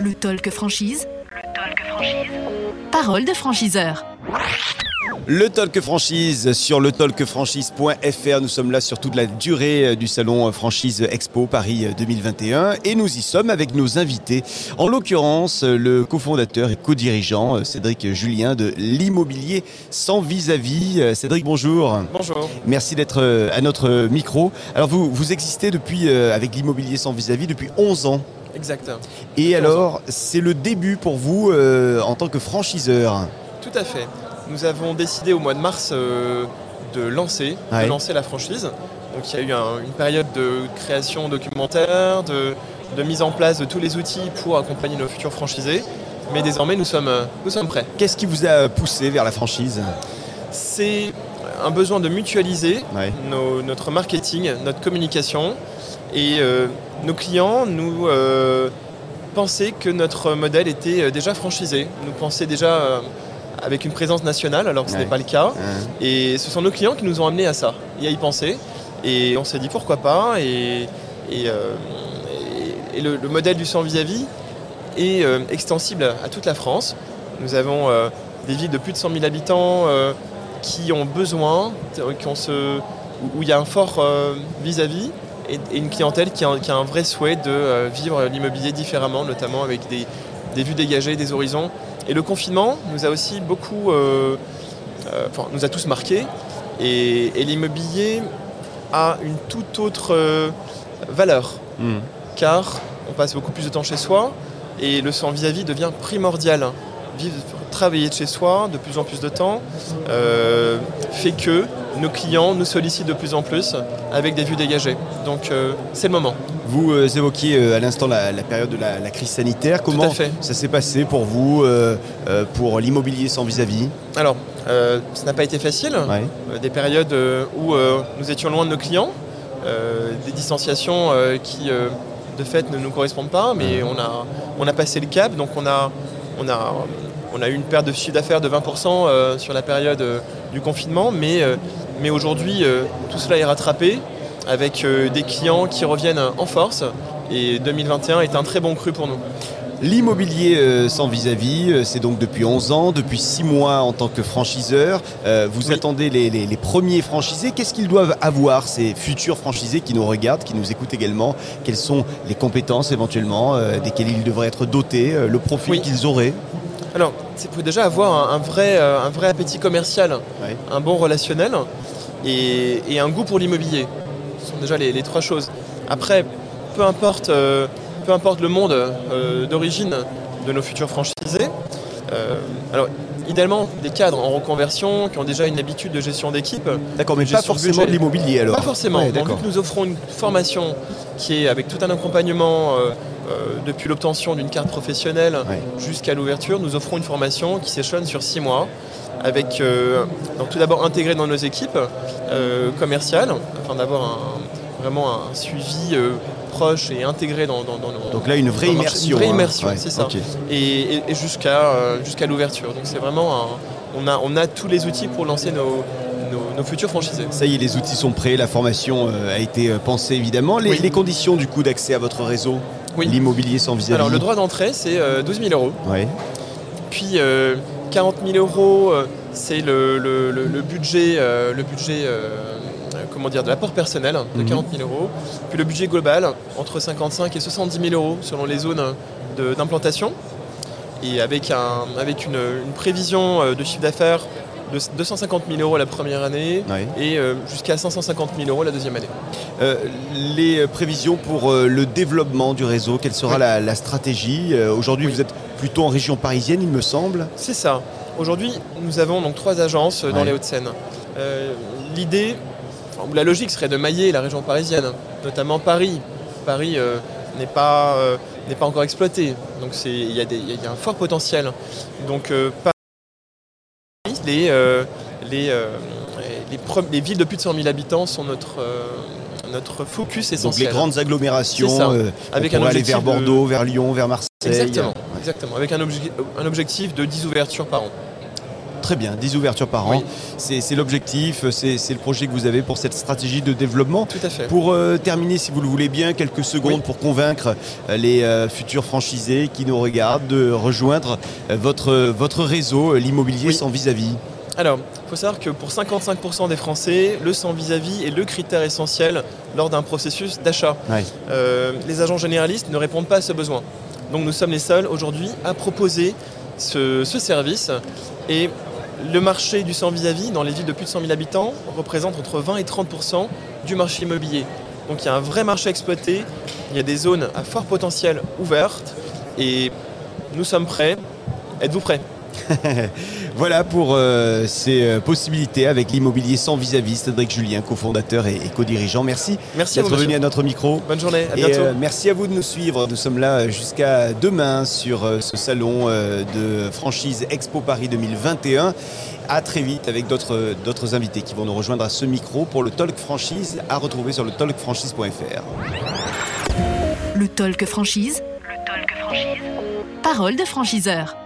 Le talk franchise. Le talk franchise. Parole de franchiseur. Le Talk Franchise sur le talkfranchise.fr. Nous sommes là sur toute la durée euh, du salon Franchise Expo Paris 2021 et nous y sommes avec nos invités. En l'occurrence, le cofondateur et co-dirigeant euh, Cédric Julien de l'immobilier sans vis-à-vis. Euh, Cédric, bonjour. Bonjour. Merci d'être à notre micro. Alors vous, vous existez depuis, avec l'immobilier sans vis-à-vis depuis 11 ans. Exact. Et alors, c'est le début pour vous en tant que franchiseur Tout à fait nous avons décidé au mois de mars euh, de lancer, de lancer la franchise. Donc il y a eu une période de création documentaire, de, mise en place de tous les outils pour accompagner nos futurs franchisés. Mais désormais, nous sommes, nous sommes prêts. Qu'est-ce qui vous a poussé vers la franchise? C'est un besoin de mutualiser notre marketing, notre communication. Et euh, nos clients nous euh, pensaient que notre modèle était déjà franchisé, nous pensaient déjà avec une présence nationale, alors que ce n'est pas le cas. Et ce sont nos clients qui nous ont amenés à ça, et à y penser. Et on s'est dit pourquoi pas. Et, euh, le, modèle du sans vis-à-vis est euh, extensible à toute la France. Nous avons euh, des villes de plus de 100 000 habitants qui ont besoin, qui ont ce, où il y a un fort vis-à-vis et, une clientèle qui a, un vrai souhait de vivre l'immobilier différemment, notamment avec des vues dégagées, des horizons et le confinement nous a aussi beaucoup, euh, euh, enfin, nous a tous marqués. Et, l'immobilier a une toute autre euh, valeur, hmm. car on passe beaucoup plus de temps chez soi et le sans vis-à-vis devient primordial. Vivre, travailler de chez soi de plus en plus de temps fait que nos clients nous sollicitent de plus en plus avec des vues dégagées. Donc c'est le moment. Vous euh, évoquiez euh, à l'instant la, période de la, crise sanitaire. Comment ça s'est passé pour vous, euh, pour l'immobilier sans vis-à-vis? Alors, ça n'a pas été facile. des périodes où nous étions loin de nos clients, des distanciations qui, de fait, ne nous correspondent pas, mais on a, on a passé le cap, donc on a, on a, on a eu une perte de chiffre d'affaires de 20% sur la période du confinement, mais, mais aujourd'hui, tout cela est rattrapé avec euh, des clients qui reviennent en force. Et 2021 est un très bon cru pour nous. L'immobilier euh, sans vis-à-vis, euh, c'est donc depuis 11 ans, depuis 6 mois en tant que franchiseur. vous attendez les, premiers franchisés. Qu'est-ce qu'ils doivent avoir, ces futurs franchisés qui nous regardent, qui nous écoutent également? Quelles sont les compétences éventuellement desquelles ils devraient être dotés, le profil qu'ils auraient? Alors, c'est pour déjà avoir un, vrai, un vrai appétit commercial, un bon relationnel et, et un goût pour l'immobilier. Ce sont déjà les, trois choses. Après, peu importe, euh, peu importe le monde euh, d'origine de nos futurs franchisés, euh, alors idéalement des cadres en reconversion qui ont déjà une habitude de gestion d'équipe. D'accord, mais pas forcément de l'immobilier alors. Pas forcément. Donc nous offrons une formation qui est avec tout un accompagnement depuis l'obtention d'une carte professionnelle jusqu'à l'ouverture. Nous offrons une formation qui s'échelonne sur six mois avec donc tout d'abord intégré dans nos équipes commerciales afin d'avoir vraiment un suivi euh, proche et intégré dans, dans, Donc là, une vraie immersion. Une vraie hein. immersion, c'est ça. Et, jusqu'à euh, jusqu'à l'ouverture. Donc c'est vraiment on, a, on a tous les outils pour lancer nos, nos, futurs franchisés. Ça y est, les outils sont prêts, la formation euh, a été pensée évidemment. Les, conditions du coup d'accès à votre réseau, l'immobilier sans vis-à-vis? Alors le droit d'entrée, c'est 12 000 euros. Puis 40 000 euros, c'est le, le, budget, le budget comment dire, de l'apport personnel de 40 mhm. 000 euros, puis le budget global entre 55 et 70 000 euros selon les zones d'implantation, et avec, un, avec une, prévision euh, de chiffre d'affaires de 250 000 euros la première année et euh, jusqu'à 550 000 euros la deuxième année. Euh, les prévisions pour le développement du réseau, quelle sera la, stratégie Aujourd'hui, vous êtes plutôt en région parisienne, il me semble. C'est ça. Aujourd'hui, nous avons donc trois agences dans les Hauts-de-Seine. L'idée, la logique serait de mailler la région parisienne, notamment Paris. Paris euh, n'est pas, euh, pas encore exploité, donc il y, a un fort potentiel. Donc euh, Paris, les, les, les, villes de plus de 100 000 habitants sont notre, notre focus essentiel. Donc les grandes agglomérations, avec on un aller vers Bordeaux, vers Lyon, vers Marseille. Exactement, exactement avec un, un objectif de 10 ouvertures par an. Très bien, 10 ouvertures par an. C'est l'objectif, c'est le projet que vous avez pour cette stratégie de développement. Tout à fait. Pour euh, terminer, si vous le voulez bien, quelques secondes pour convaincre euh, les euh, futurs franchisés qui nous regardent de rejoindre votre, votre réseau, l'immobilier sans vis-à-vis. Alors, il faut savoir que pour 55% des Français, le sans vis-à-vis est le critère essentiel lors d'un processus d'achat. les agents généralistes ne répondent pas à ce besoin. Donc nous sommes les seuls aujourd'hui à proposer ce, service. Et le marché du sans vis-à-vis dans les villes de plus de 100 000 habitants représente entre 20 et 30% du marché immobilier. Donc il y a un vrai marché exploité, il y a des zones à fort potentiel ouvertes et nous sommes prêts. Êtes-vous prêts? voilà pour euh, ces euh, possibilités avec l'immobilier sans vis-à-vis. Cédric Julien, cofondateur et, co-dirigeant. Merci, merci d'être venu à notre micro. Bonne journée, à bientôt. Euh, merci à vous de nous suivre. Nous sommes là jusqu'à demain sur ce salon de franchise Expo Paris 2021. À très vite avec d'autres invités qui vont nous rejoindre à ce micro pour le Talk Franchise à retrouver sur le talkfranchise.fr. Le Talk Franchise. Le Talk Franchise. Parole de franchiseur.